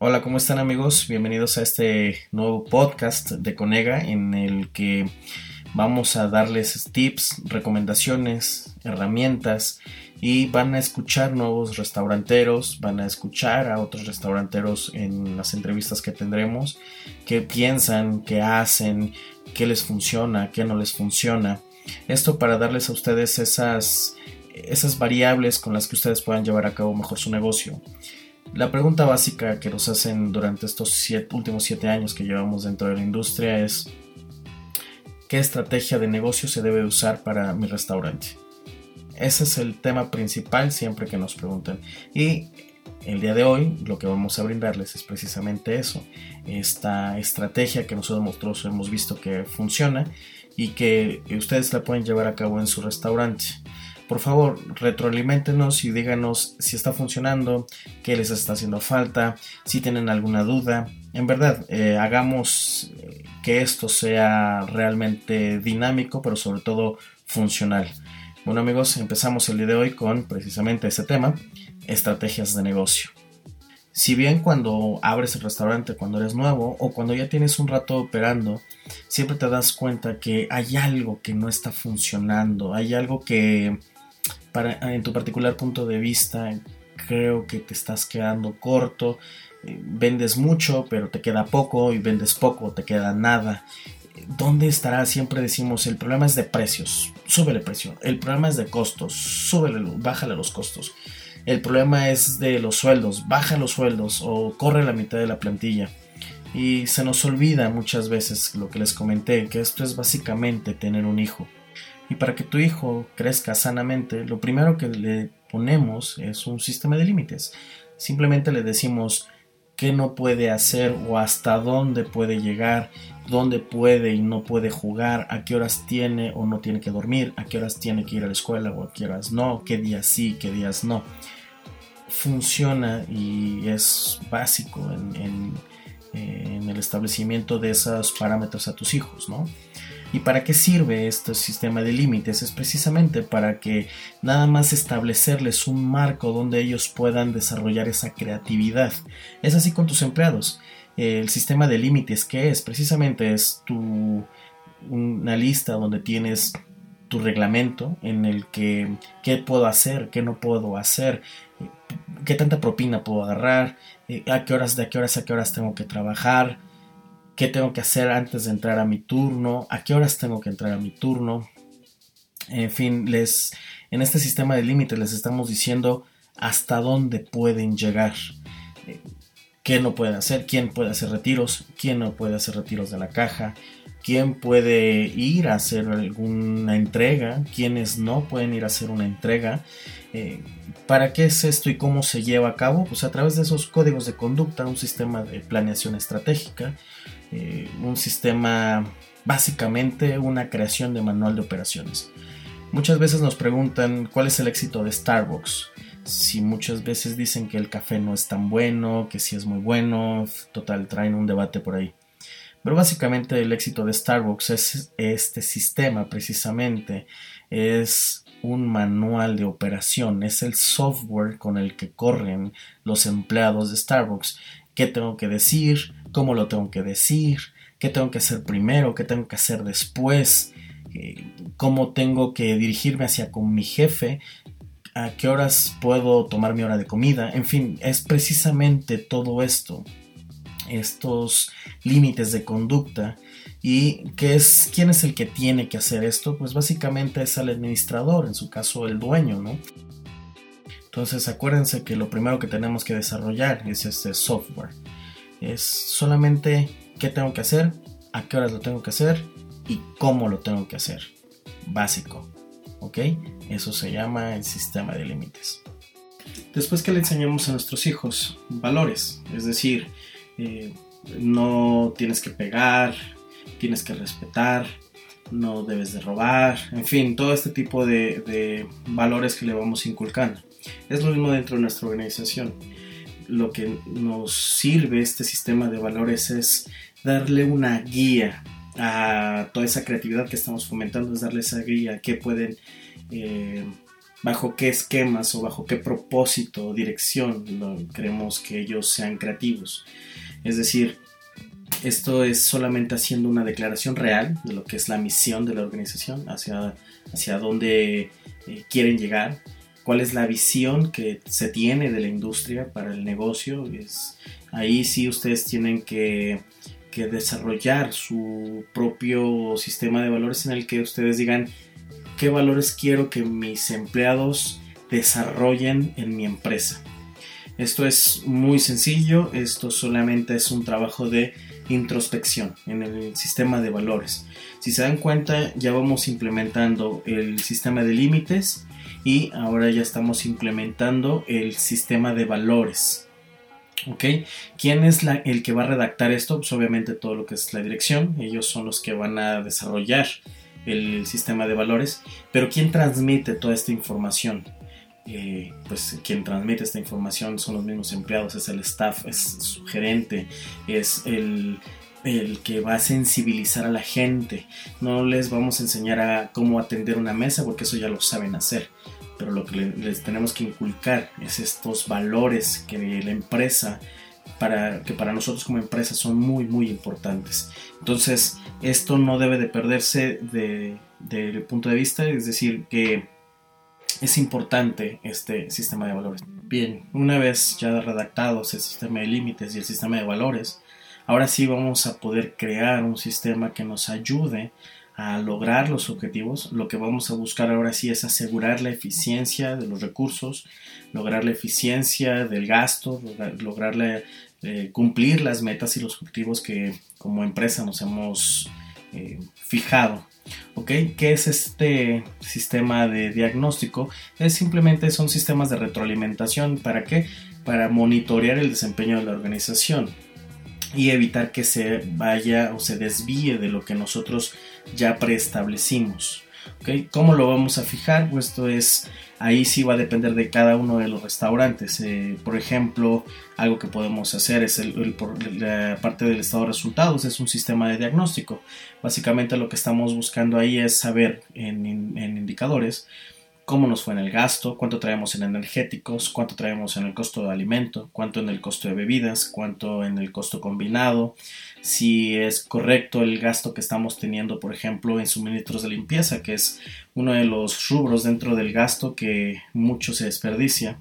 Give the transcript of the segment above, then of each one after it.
Hola, ¿cómo están amigos? Bienvenidos a este nuevo podcast de Conega en el que vamos a darles tips, recomendaciones, herramientas y van a escuchar nuevos restauranteros, van a escuchar a otros restauranteros en las entrevistas que tendremos, qué piensan, qué hacen, qué les funciona, qué no les funciona. Esto para darles a ustedes esas, esas variables con las que ustedes puedan llevar a cabo mejor su negocio. La pregunta básica que nos hacen durante estos últimos siete años que llevamos dentro de la industria es ¿qué estrategia de negocio se debe usar para mi restaurante? Ese es el tema principal siempre que nos preguntan. Y el día de hoy lo que vamos a brindarles es precisamente eso, esta estrategia que nosotros hemos visto que funciona y que ustedes la pueden llevar a cabo en su restaurante. Por favor, retroalimentenos y díganos si está funcionando, qué les está haciendo falta, si tienen alguna duda. En verdad, eh, hagamos eh, que esto sea realmente dinámico, pero sobre todo funcional. Bueno amigos, empezamos el día de hoy con precisamente ese tema, estrategias de negocio. Si bien cuando abres el restaurante, cuando eres nuevo o cuando ya tienes un rato operando, siempre te das cuenta que hay algo que no está funcionando, hay algo que en tu particular punto de vista, creo que te estás quedando corto. Eh, vendes mucho, pero te queda poco, y vendes poco, te queda nada. ¿Dónde estará? Siempre decimos, el problema es de precios, súbele precio. El problema es de costos, súbele, bájale los costos. El problema es de los sueldos, baja los sueldos o corre la mitad de la plantilla. Y se nos olvida muchas veces lo que les comenté, que esto es básicamente tener un hijo. Y para que tu hijo crezca sanamente, lo primero que le ponemos es un sistema de límites. Simplemente le decimos qué no puede hacer o hasta dónde puede llegar, dónde puede y no puede jugar, a qué horas tiene o no tiene que dormir, a qué horas tiene que ir a la escuela o a qué horas no, qué días sí, qué días no. Funciona y es básico en, en, en el establecimiento de esos parámetros a tus hijos, ¿no? ¿Y para qué sirve este sistema de límites? Es precisamente para que nada más establecerles un marco donde ellos puedan desarrollar esa creatividad. Es así con tus empleados. El sistema de límites, ¿qué es? Precisamente es tu, una lista donde tienes tu reglamento en el que qué puedo hacer, qué no puedo hacer, qué tanta propina puedo agarrar, eh, a qué horas, de qué horas a qué horas tengo que trabajar, qué tengo que hacer antes de entrar a mi turno, a qué horas tengo que entrar a mi turno. En fin, les en este sistema de límites les estamos diciendo hasta dónde pueden llegar. Eh, qué no pueden hacer, quién puede hacer retiros, quién no puede hacer retiros de la caja, quién puede ir a hacer alguna entrega, quiénes no pueden ir a hacer una entrega. Eh, ¿Para qué es esto y cómo se lleva a cabo? Pues a través de esos códigos de conducta, un sistema de planeación estratégica, eh, un sistema, básicamente una creación de manual de operaciones. Muchas veces nos preguntan cuál es el éxito de Starbucks. Si muchas veces dicen que el café no es tan bueno, que si es muy bueno, total, traen un debate por ahí. Pero básicamente el éxito de Starbucks es este sistema precisamente, es un manual de operación, es el software con el que corren los empleados de Starbucks. ¿Qué tengo que decir? Cómo lo tengo que decir, qué tengo que hacer primero, qué tengo que hacer después, eh, cómo tengo que dirigirme hacia con mi jefe, a qué horas puedo tomar mi hora de comida, en fin, es precisamente todo esto, estos límites de conducta y es quién es el que tiene que hacer esto, pues básicamente es el administrador, en su caso el dueño, ¿no? Entonces acuérdense que lo primero que tenemos que desarrollar es este software. Es solamente qué tengo que hacer, a qué horas lo tengo que hacer y cómo lo tengo que hacer. Básico. ¿Ok? Eso se llama el sistema de límites. Después que le enseñamos a nuestros hijos valores, es decir, eh, no tienes que pegar, tienes que respetar, no debes de robar, en fin, todo este tipo de, de valores que le vamos inculcando. Es lo mismo dentro de nuestra organización lo que nos sirve este sistema de valores es darle una guía a toda esa creatividad que estamos fomentando, es darle esa guía que pueden, eh, bajo qué esquemas o bajo qué propósito o dirección queremos que ellos sean creativos. Es decir, esto es solamente haciendo una declaración real de lo que es la misión de la organización, hacia, hacia dónde eh, quieren llegar, cuál es la visión que se tiene de la industria para el negocio. Es, ahí sí ustedes tienen que, que desarrollar su propio sistema de valores en el que ustedes digan qué valores quiero que mis empleados desarrollen en mi empresa. Esto es muy sencillo, esto solamente es un trabajo de introspección en el sistema de valores. Si se dan cuenta, ya vamos implementando el sistema de límites y ahora ya estamos implementando el sistema de valores. ¿Ok? ¿Quién es el que va a redactar esto? Pues obviamente todo lo que es la dirección. Ellos son los que van a desarrollar el sistema de valores. Pero ¿quién transmite toda esta información? Eh, pues quien transmite esta información son los mismos empleados, es el staff, es su gerente, es el, el que va a sensibilizar a la gente. No les vamos a enseñar a cómo atender una mesa porque eso ya lo saben hacer. Pero lo que les tenemos que inculcar es estos valores que la empresa, para, que para nosotros como empresa son muy, muy importantes. Entonces, esto no debe de perderse del de, punto de vista, es decir, que es importante este sistema de valores. Bien, una vez ya redactados el sistema de límites y el sistema de valores, ahora sí vamos a poder crear un sistema que nos ayude a lograr los objetivos. Lo que vamos a buscar ahora sí es asegurar la eficiencia de los recursos, lograr la eficiencia del gasto, lograr, eh, cumplir las metas y los objetivos que como empresa nos hemos eh, fijado ¿Ok? ¿Qué es este sistema de diagnóstico? Es simplemente son sistemas de retroalimentación. ¿Para qué? Para monitorear el desempeño de la organización y evitar que se vaya o se desvíe de lo que nosotros ya preestablecimos. ¿Cómo lo vamos a fijar? Pues esto es, ahí sí va a depender de cada uno de los restaurantes. Eh, por ejemplo, algo que podemos hacer es el, la parte del estado de resultados, es un sistema de diagnóstico. Básicamente lo que estamos buscando ahí es saber en indicadores cómo nos fue en el gasto, cuánto traemos en energéticos, cuánto traemos en el costo de alimento, cuánto en el costo de bebidas, cuánto en el costo combinado, si es correcto el gasto que estamos teniendo, por ejemplo, en suministros de limpieza, que es uno de los rubros dentro del gasto que mucho se desperdicia.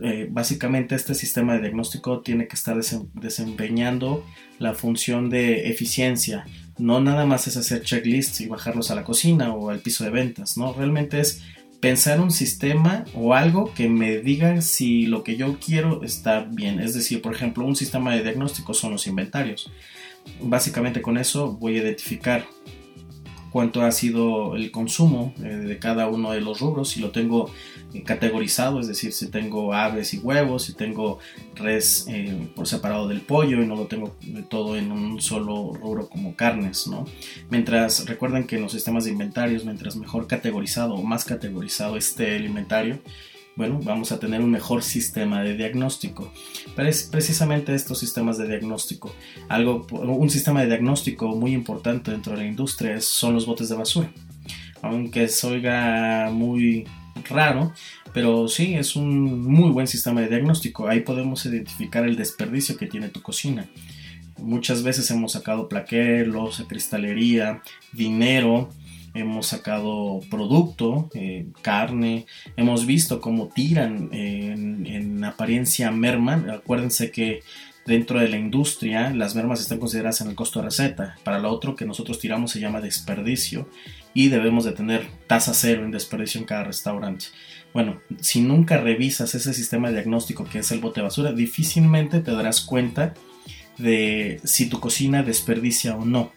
Eh, básicamente este sistema de diagnóstico tiene que estar desempeñando la función de eficiencia. No nada más es hacer checklists y bajarlos a la cocina o al piso de ventas, ¿no? Realmente es pensar un sistema o algo que me diga si lo que yo quiero está bien. Es decir, por ejemplo, un sistema de diagnóstico son los inventarios. Básicamente con eso voy a identificar cuánto ha sido el consumo eh, de cada uno de los rubros, si lo tengo eh, categorizado, es decir, si tengo aves y huevos, si tengo res eh, por separado del pollo y no lo tengo todo en un solo rubro como carnes, ¿no? Mientras recuerden que en los sistemas de inventarios, mientras mejor categorizado o más categorizado esté el inventario, bueno, vamos a tener un mejor sistema de diagnóstico. Pero es precisamente estos sistemas de diagnóstico. Algo, un sistema de diagnóstico muy importante dentro de la industria son los botes de basura. Aunque se oiga muy raro, pero sí es un muy buen sistema de diagnóstico. Ahí podemos identificar el desperdicio que tiene tu cocina. Muchas veces hemos sacado plaqué, losa, cristalería, dinero hemos sacado producto, eh, carne, hemos visto cómo tiran en, apariencia merman. Acuérdense que dentro de la industria las mermas están consideradas en el costo de receta. Para lo otro que nosotros tiramos se llama desperdicio y debemos de tener tasa cero en desperdicio en cada restaurante. Bueno, si nunca revisas ese sistema de diagnóstico que es el bote de basura, difícilmente te darás cuenta de si tu cocina desperdicia o no.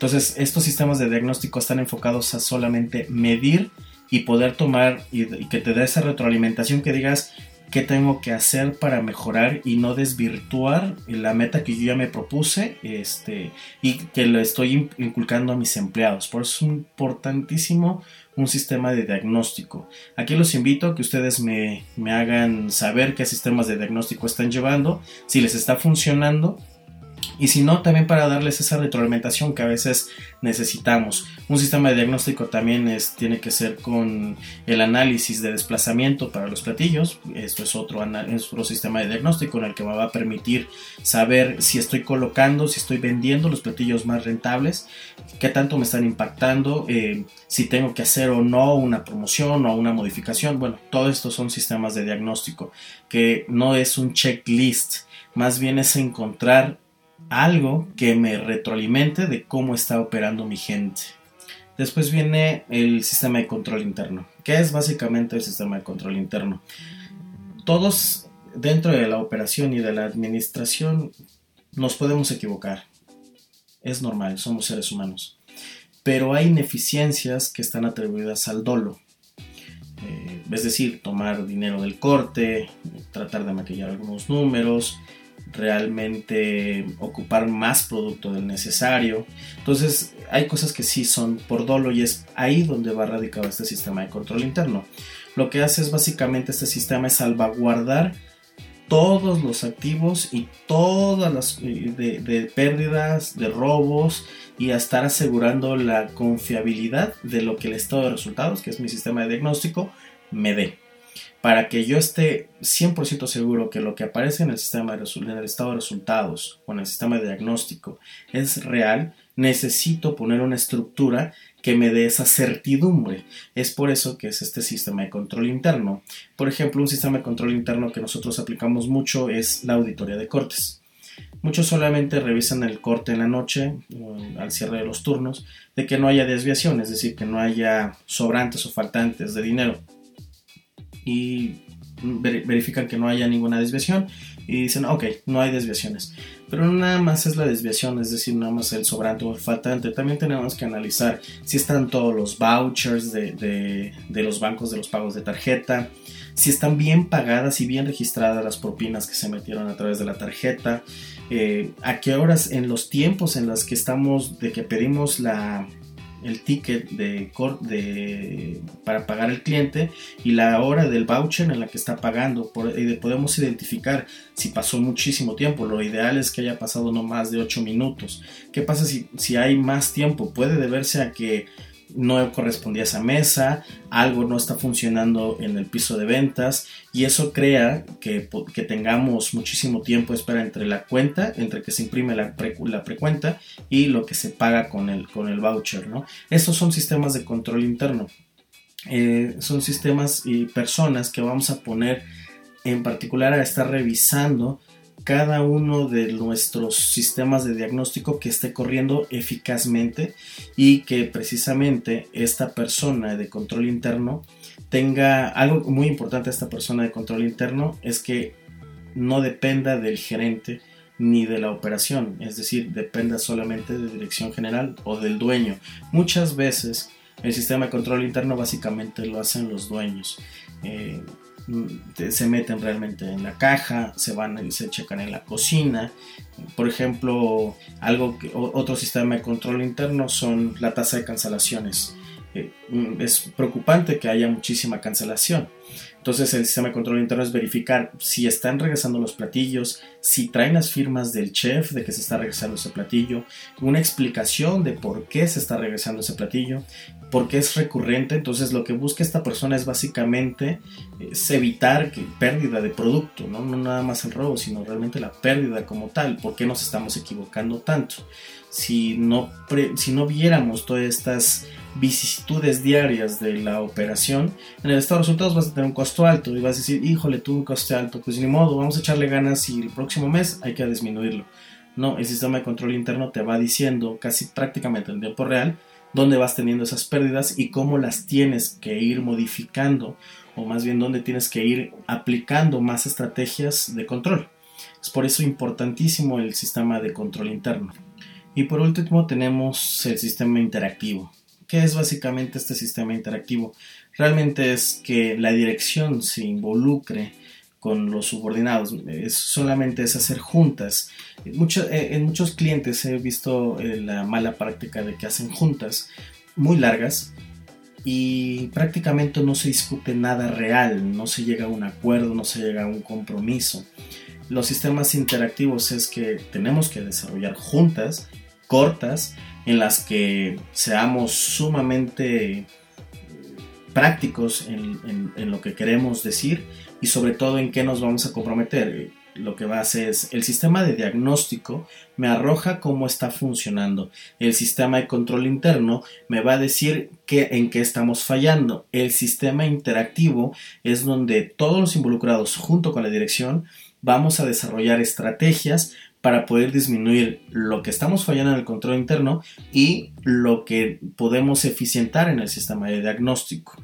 Entonces, estos sistemas de diagnóstico están enfocados a solamente medir y poder tomar y, que te dé esa retroalimentación que digas qué tengo que hacer para mejorar y no desvirtuar la meta que yo ya me propuse este, y que lo estoy inculcando a mis empleados. Por eso es importantísimo un sistema de diagnóstico. Aquí los invito a que ustedes me, me hagan saber qué sistemas de diagnóstico están llevando, si les está funcionando y si no, también para darles esa retroalimentación que a veces necesitamos. Un sistema de diagnóstico también es, tiene que ser con el análisis de desplazamiento para los platillos. Esto es otro, es otro sistema de diagnóstico en el que me va a permitir saber si estoy colocando, si estoy vendiendo los platillos más rentables, qué tanto me están impactando, eh, si tengo que hacer o no una promoción o una modificación. Bueno, todo esto son sistemas de diagnóstico que no es un checklist, más bien es encontrar algo que me retroalimente de cómo está operando mi gente. Después viene el sistema de control interno. ¿Qué es básicamente el sistema de control interno? Todos dentro de la operación y de la administración nos podemos equivocar. Es normal, somos seres humanos. Pero hay ineficiencias que están atribuidas al dolo. Eh, es decir, tomar dinero del corte, tratar de maquillar algunos números, realmente ocupar más producto del necesario. Entonces hay cosas que sí son por dolo y es ahí donde va radicado este sistema de control interno. Lo que hace es básicamente este sistema es salvaguardar todos los activos y todas las de, de pérdidas, de robos y a estar asegurando la confiabilidad de lo que el estado de resultados, que es mi sistema de diagnóstico, me dé para que yo esté 100% seguro que lo que aparece en el sistema de en el estado de resultados o en el sistema de diagnóstico es real, necesito poner una estructura que me dé esa certidumbre. Es por eso que es este sistema de control interno. Por ejemplo, un sistema de control interno que nosotros aplicamos mucho es la auditoría de cortes. Muchos solamente revisan el corte en la noche, al cierre de los turnos, de que no haya desviación, es decir, que no haya sobrantes o faltantes de dinero verifican que no haya ninguna desviación y dicen, ok, no hay desviaciones. Pero nada más es la desviación, es decir, nada más el sobrante o el faltante. También tenemos que analizar si están todos los vouchers de, los bancos de los pagos de tarjeta, si están bien pagadas y bien registradas las propinas que se metieron a través de la tarjeta, eh, a qué horas en los tiempos en los que estamos, de que pedimos la, el ticket de, para pagar el cliente y la hora del voucher en la que está pagando. y podemos identificar si pasó muchísimo tiempo. Lo ideal es que haya pasado no más de 8 minutos. ¿Qué pasa si, si hay más tiempo? Puede deberse a que no correspondía a esa mesa, algo no está funcionando en el piso de ventas y eso crea que, tengamos muchísimo tiempo espera entre la cuenta, entre que se imprime la, la precuenta y lo que se paga con el, con el voucher. ¿no? Estos son sistemas de control interno. Eh, son sistemas y personas que vamos a poner en particular a estar revisando cada uno de nuestros sistemas de diagnóstico que esté corriendo eficazmente y que precisamente esta persona de control interno tenga algo muy importante esta persona de control interno es que no dependa del gerente ni de la operación, es decir, dependa solamente de dirección general o del dueño. Muchas veces el sistema de control interno básicamente lo hacen los dueños. Eh, se meten realmente en la caja, se van y se checan en la cocina. Por ejemplo, algo otro sistema de control interno son la tasa de cancelaciones. Eh, es preocupante que haya muchísima cancelación. Entonces el sistema de control interno es verificar si están regresando los platillos, si traen las firmas del chef de que se está regresando ese platillo, una explicación de por qué se está regresando ese platillo, por qué es recurrente. Entonces lo que busca esta persona es básicamente es evitar que pérdida de producto, ¿no? no nada más el robo, sino realmente la pérdida como tal. ¿Por qué nos estamos equivocando tanto? Si no, si no viéramos todas estas vicisitudes diarias de la operación, en el estado de resultados vas a tener un costo alto y vas a decir, híjole, tuve un coste alto, pues ni modo, vamos a echarle ganas y el próximo mes hay que disminuirlo. No, el sistema de control interno te va diciendo casi prácticamente en tiempo real dónde vas teniendo esas pérdidas y cómo las tienes que ir modificando o más bien dónde tienes que ir aplicando más estrategias de control. Es por eso importantísimo el sistema de control interno. Y por último tenemos el sistema interactivo. ¿Qué es básicamente este sistema interactivo? Realmente es que la dirección se involucre con los subordinados, solamente es hacer juntas. Eh, en muchos clientes he visto eh, la mala práctica de que hacen juntas muy largas y prácticamente no se discute nada real, no se llega a un acuerdo, no se llega a un compromiso. los sistemas interactivos es que tenemos que desarrollar juntas, cortas, en las que seamos sumamente eh, prácticos en, en, lo que queremos decir y sobre todo en qué nos vamos a comprometer lo que va a hacer es el sistema de diagnóstico me arroja cómo está funcionando. El sistema de control interno me va a decir que, en qué estamos fallando. El sistema interactivo es donde todos los involucrados junto con la dirección vamos a desarrollar estrategias para poder disminuir lo que estamos fallando en el control interno y lo que podemos eficientar en el sistema de diagnóstico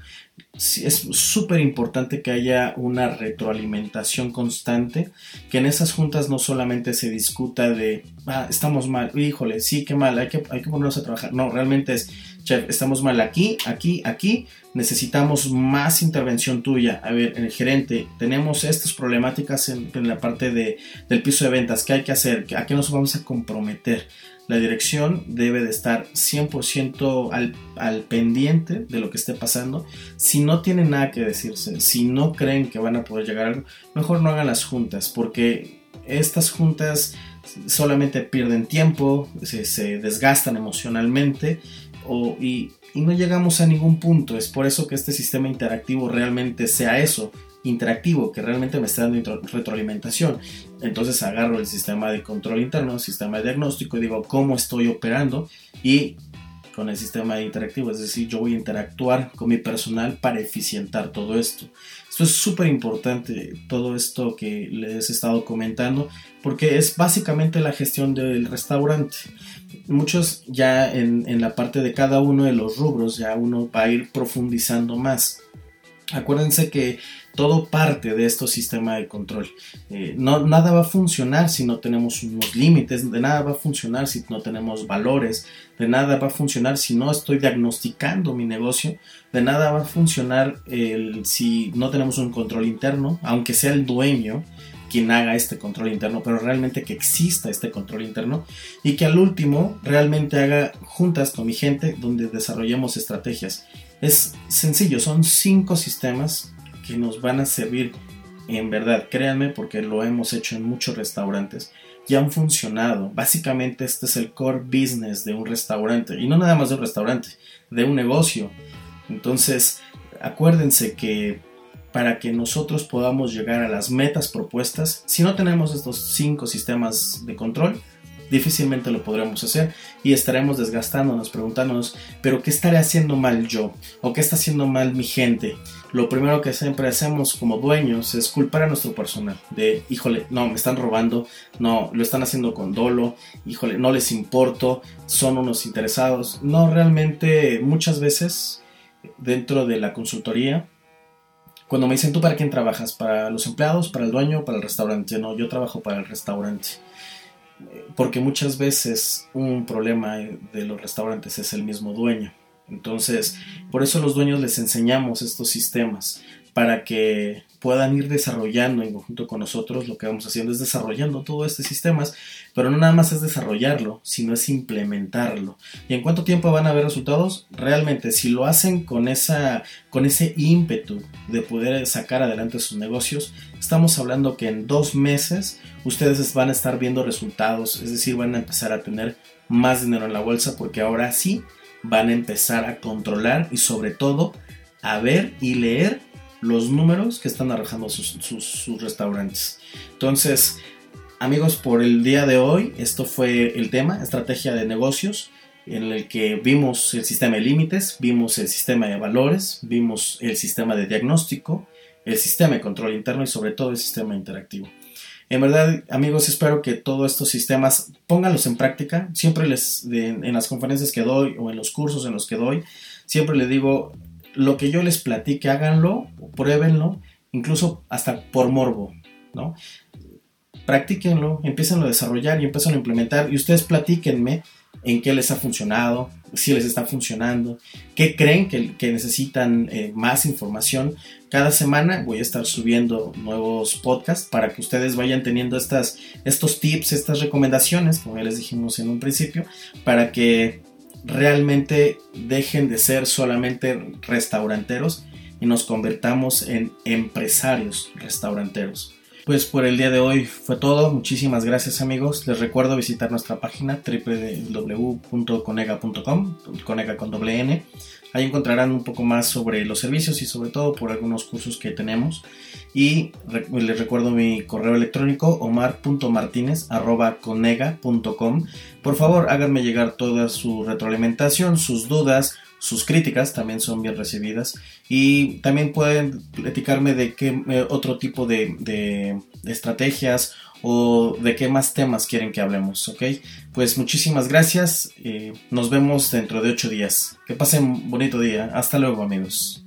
es súper importante que haya una retroalimentación constante, que en esas juntas no solamente se discuta de, ah, estamos mal, híjole, sí, qué mal, hay que, hay que ponernos a trabajar. No, realmente es, chef, estamos mal aquí, aquí, aquí, necesitamos más intervención tuya. A ver, el gerente, tenemos estas problemáticas en, en la parte de, del piso de ventas, ¿qué hay que hacer? ¿A qué nos vamos a comprometer? La dirección debe de estar 100% al, al, pendiente de lo que esté pasando. Si no tienen nada que decirse, si no creen que van a poder llegar a algo, mejor no hagan las juntas, porque estas juntas solamente pierden tiempo, se, desgastan emocionalmente y, y no llegamos a ningún punto. Es por eso que este sistema interactivo realmente sea eso, interactivo que realmente me está dando retroalimentación. Entonces agarro el sistema de control interno, el sistema de diagnóstico y digo cómo estoy operando y con el sistema interactivo, es decir, yo voy a interactuar con mi personal para eficientar todo esto. Esto es súper importante, todo esto que les he estado comentando, porque es básicamente la gestión del restaurante. Muchos ya en, en la parte de cada uno de los rubros, ya uno va a ir profundizando más. Acuérdense que todo parte de estos sistemas de control. Eh, no, nada va a funcionar si no tenemos unos límites, de nada va a funcionar si no tenemos valores, de nada va a funcionar si no estoy diagnosticando mi negocio, de nada va a funcionar si no tenemos un control interno, aunque sea el dueño quien haga este control interno, pero realmente que exista este control interno y que al último realmente haga juntas con mi gente donde desarrollemos estrategias. Es sencillo, son cinco sistemas que nos van a servir en verdad, créanme porque lo hemos hecho en muchos restaurantes y han funcionado. Básicamente este es el core business de un restaurante y no nada más de un restaurante, de un negocio. Entonces, acuérdense que para que nosotros podamos llegar a las metas propuestas, si no tenemos estos cinco sistemas de control, difícilmente lo podremos hacer y estaremos desgastándonos, preguntándonos, pero ¿qué estaré haciendo mal yo? ¿O qué está haciendo mal mi gente? Lo primero que siempre hacemos como dueños es culpar a nuestro personal de, híjole, no, me están robando, no, lo están haciendo con dolo, híjole, no les importo, son unos interesados. No, realmente muchas veces dentro de la consultoría, cuando me dicen, ¿tú para quién trabajas? ¿Para los empleados, para el dueño, para el restaurante? No, yo trabajo para el restaurante porque muchas veces un problema de los restaurantes es el mismo dueño. Entonces, por eso los dueños les enseñamos estos sistemas para que puedan ir desarrollando en conjunto con nosotros. Lo que vamos haciendo es desarrollando todos estos sistemas, pero no nada más es desarrollarlo, sino es implementarlo. ¿Y en cuánto tiempo van a ver resultados? Realmente, si lo hacen con, esa, con ese ímpetu de poder sacar adelante sus negocios, estamos hablando que en dos meses ustedes van a estar viendo resultados, es decir, van a empezar a tener más dinero en la bolsa porque ahora sí van a empezar a controlar y sobre todo a ver y leer los números que están arrojando sus, restaurantes. Entonces, amigos, por el día de hoy, esto fue el tema, estrategia de negocios, en el que vimos el sistema de límites, vimos el sistema de valores, vimos el sistema de diagnóstico, el sistema de control interno y sobre todo el sistema interactivo. En verdad, amigos, espero que todos estos sistemas pónganlos en práctica. Siempre les, en las conferencias que doy o en los cursos en los que doy, siempre les digo, lo que yo les platique, háganlo, pruébenlo, incluso hasta por morbo, ¿no? Practíquenlo, empiecen a desarrollar y empiecen a implementar y ustedes platíquenme en qué les ha funcionado, si les está funcionando, qué creen que, necesitan eh, más información. Cada semana voy a estar subiendo nuevos podcasts para que ustedes vayan teniendo estas, estos tips, estas recomendaciones, como ya les dijimos en un principio, para que realmente dejen de ser solamente restauranteros y nos convertamos en empresarios restauranteros. Pues por el día de hoy fue todo. Muchísimas gracias amigos. Les recuerdo visitar nuestra página www.conega.com, conega con doble N. Ahí encontrarán un poco más sobre los servicios y sobre todo por algunos cursos que tenemos. Y les recuerdo mi correo electrónico omar.martinez.conega.com. Por favor, háganme llegar toda su retroalimentación, sus dudas, sus críticas también son bien recibidas y también pueden platicarme de qué eh, otro tipo de, estrategias o de qué más temas quieren que hablemos, ¿ok? Pues muchísimas gracias, eh, nos vemos dentro de ocho días. Que pasen un bonito día, hasta luego amigos.